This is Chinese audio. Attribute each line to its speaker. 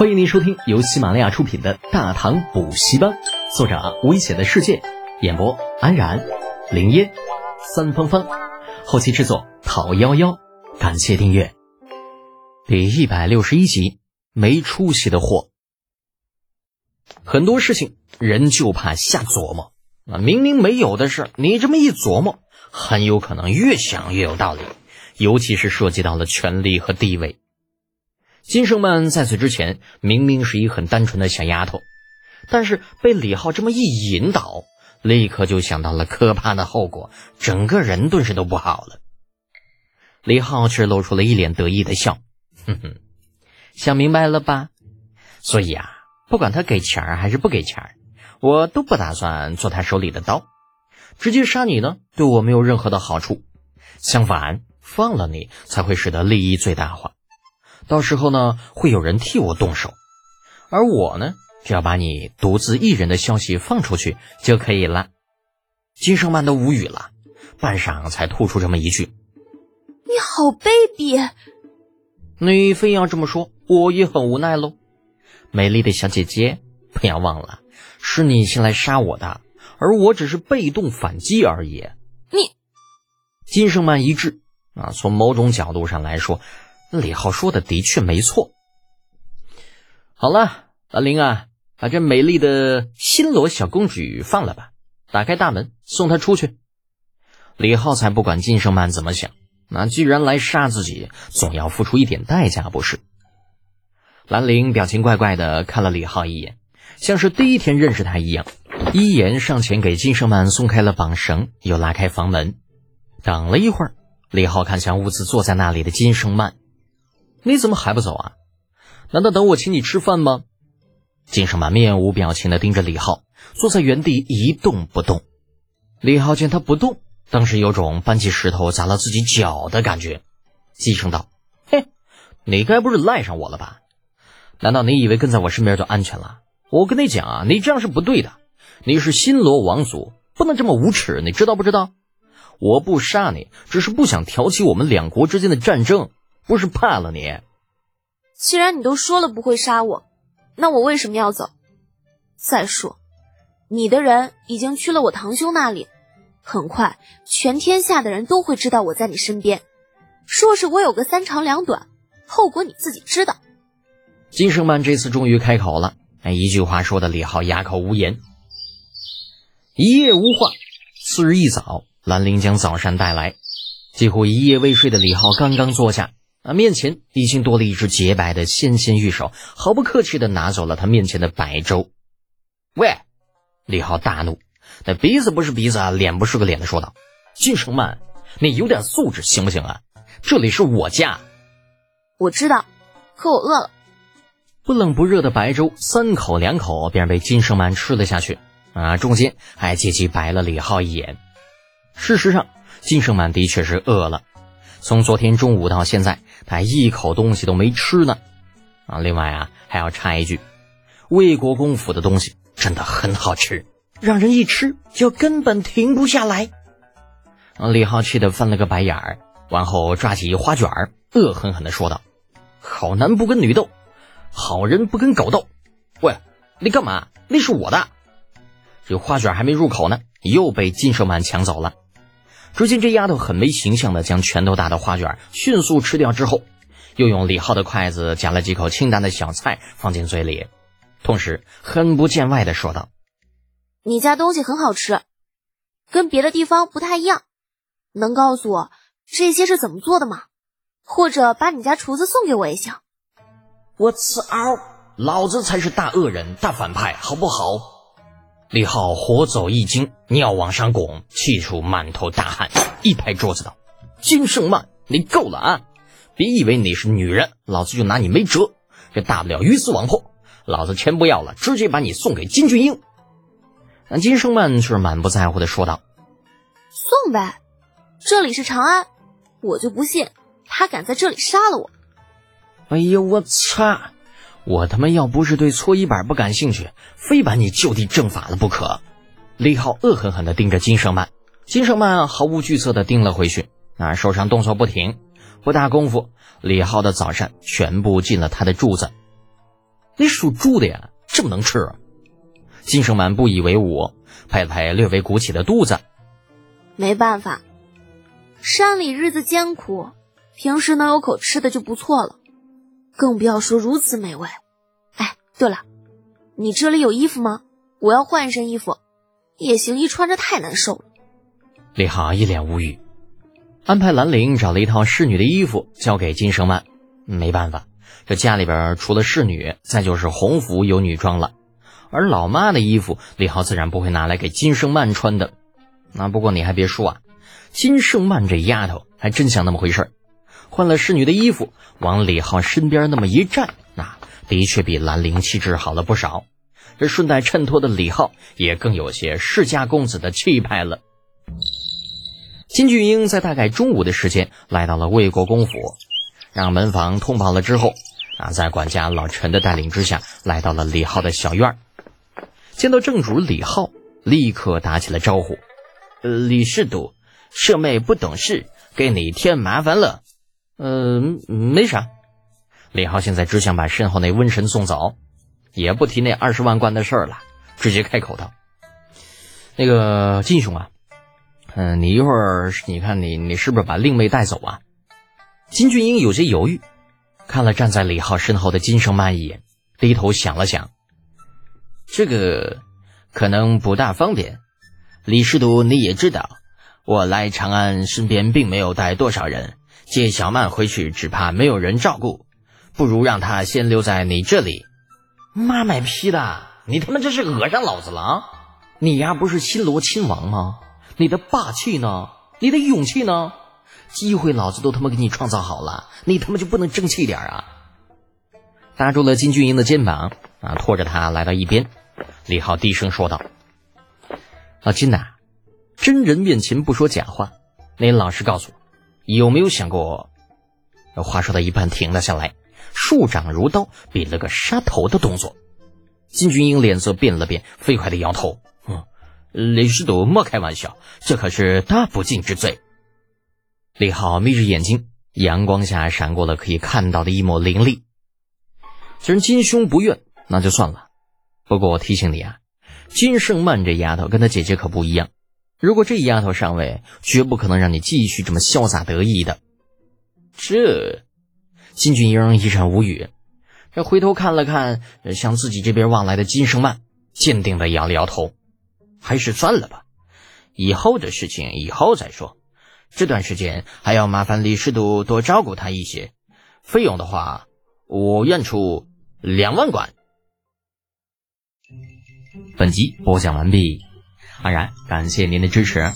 Speaker 1: 欢迎您收听由喜马拉雅出品的《大唐补习班》，作者危险的世界，演播安然、林烟、三芳芳，后期制作讨幺幺，感谢订阅。第一百六十一集，没出息的货。很多事情人就怕瞎琢磨啊，明明没有的事，你这么一琢磨，很有可能越想越有道理，尤其是涉及到了权力和地位。金胜曼在此之前明明是一很单纯的小丫头，但是被李浩这么一引导，立刻就想到了可怕的后果，整个人顿时都不好了。李浩却露出了一脸得意的笑，哼哼，想明白了吧？所以啊，不管他给钱还是不给钱，我都不打算做他手里的刀，直接杀你呢，对我没有任何的好处，相反，放了你才会使得利益最大化。到时候呢，会有人替我动手，而我呢，只要把你独自一人的消息放出去就可以了。金胜曼都无语了，半晌才吐出这么一句：“
Speaker 2: 你好卑鄙！”
Speaker 1: 你非要这么说，我也很无奈喽。美丽的小姐姐，不要忘了，是你先来杀我的，而我只是被动反击而已。
Speaker 2: 你，
Speaker 1: 金胜曼一滞啊，从某种角度上来说。李浩说的的确没错。好了，兰陵啊，把这美丽的新罗小公主放了吧，打开大门，送她出去。李浩才不管金生曼怎么想，那既然来杀自己，总要付出一点代价，不是？兰陵表情怪怪的看了李浩一眼，像是第一天认识他一样，一言上前给金生曼松开了绑绳，又拉开房门。等了一会儿，李浩看向兀自坐在那里的金生曼。你怎么还不走啊？难道等我请你吃饭吗？金胜满面无表情的盯着李浩，坐在原地一动不动。李浩见他不动，当时有种搬起石头砸了自己脚的感觉，低声道：“嘿，你该不是赖上我了吧？难道你以为跟在我身边就安全了？我跟你讲啊，你这样是不对的。你是新罗王族，不能这么无耻，你知道不知道？我不杀你，只是不想挑起我们两国之间的战争。”不是怕了你？
Speaker 2: 既然你都说了不会杀我，那我为什么要走？再说，你的人已经去了我堂兄那里，很快全天下的人都会知道我在你身边。说是我有个三长两短，后果你自己知道。
Speaker 1: 金胜曼这次终于开口了，哎，一句话说的李浩哑口无言。一夜无话，次日一早，兰陵将早膳带来，几乎一夜未睡的李浩刚刚坐下。啊！面前已经多了一只洁白的纤纤玉手，毫不客气的拿走了他面前的白粥。喂！李浩大怒，那鼻子不是鼻子啊，脸不是个脸的说道：“金胜曼，你有点素质行不行啊？这里是我家。”
Speaker 2: 我知道，可我饿了。
Speaker 1: 不冷不热的白粥，三口两口便被金生曼吃了下去。啊，中间还借机白了李浩一眼。事实上，金生曼的确是饿了。从昨天中午到现在，他一口东西都没吃呢。啊，另外啊，还要插一句，魏国公府的东西真的很好吃，让人一吃就根本停不下来。李浩气得翻了个白眼儿，完后抓起花卷儿，恶狠狠地说道：“好男不跟女斗，好人不跟狗斗。喂，你干嘛？那是我的。”这花卷还没入口呢，又被金胜满抢走了。只见这丫头很没形象的将拳头大的花卷迅速吃掉之后，又用李浩的筷子夹了几口清淡的小菜放进嘴里，同时很不见外的说道：“
Speaker 2: 你家东西很好吃，跟别的地方不太一样，能告诉我这些是怎么做的吗？或者把你家厨子送给我也行。”
Speaker 1: 我操！老子才是大恶人、大反派，好不好？李浩火走一惊，尿往上拱，气出满头大汗，一拍桌子道：“金圣曼，你够了啊！别以为你是女人，老子就拿你没辙。这大不了鱼死网破，老子钱不要了，直接把你送给金俊英。”那金圣曼却是满不在乎的说道：“
Speaker 2: 送呗，这里是长安，我就不信他敢在这里杀了我。”
Speaker 1: 哎呦，我擦！我他妈要不是对搓衣板不感兴趣，非把你就地正法了不可！李浩恶狠狠地盯着金胜曼，金胜曼毫无惧色地盯了回去，那手上动作不停。不大功夫，李浩的早膳全部进了他的肚子。你属猪的呀，这么能吃？金生曼不以为忤，拍了拍略微鼓起的肚子。
Speaker 2: 没办法，山里日子艰苦，平时能有口吃的就不错了，更不要说如此美味。哎，对了，你这里有衣服吗？我要换一身衣服，夜行衣穿着太难受了。
Speaker 1: 李浩一脸无语，安排兰陵找了一套侍女的衣服交给金生曼。没办法，这家里边除了侍女，再就是红服有女装了。而老妈的衣服，李浩自然不会拿来给金圣曼穿的。那不过你还别说啊，金圣曼这丫头还真像那么回事儿。换了侍女的衣服，往李浩身边那么一站，那的确比兰陵气质好了不少。这顺带衬托的李浩也更有些世家公子的气派了。金俊英在大概中午的时间来到了魏国公府，让门房通报了之后，啊，在管家老陈的带领之下，来到了李浩的小院儿。见到正主李浩，立刻打起了招呼：“，李侍都，舍妹不懂事，给你添麻烦了。”“嗯，没啥。”李浩现在只想把身后那瘟神送走，也不提那二十万贯的事儿了，直接开口道：“那个金兄啊，嗯，你一会儿你看你你是不是把令妹带走啊？”金俊英有些犹豫，看了站在李浩身后的金胜曼一眼，低头想了想。这个可能不大方便，李师徒你也知道，我来长安身边并没有带多少人，接小曼回去只怕没有人照顾，不如让她先留在你这里。妈卖批的，你他妈这是讹上老子了啊！你丫不是新罗亲王吗？你的霸气呢？你的勇气呢？机会老子都他妈给你创造好了，你他妈就不能争气点啊？搭住了金俊英的肩膀啊，拖着他来到一边。李浩低声说道：“老金呐，真人面前不说假话，你老实告诉我，有没有想过？”话说到一半停了下来，竖掌如刀，比了个杀头的动作。金俊英脸色变了变，飞快的摇头：“嗯，李师徒莫开玩笑，这可是大不敬之罪。”李浩眯着眼睛，阳光下闪过了可以看到的一抹凌厉。既然金兄不愿，那就算了。不过我提醒你啊，金圣曼这丫头跟她姐姐可不一样。如果这丫头上位，绝不可能让你继续这么潇洒得意的。这，金俊英一阵无语，这回头看了看向自己这边望来的金圣曼，坚定的摇了摇头，还是算了吧。以后的事情以后再说。这段时间还要麻烦李师徒多照顾她一些，费用的话，我愿出两万贯。本集播讲完毕，安然感谢您的支持。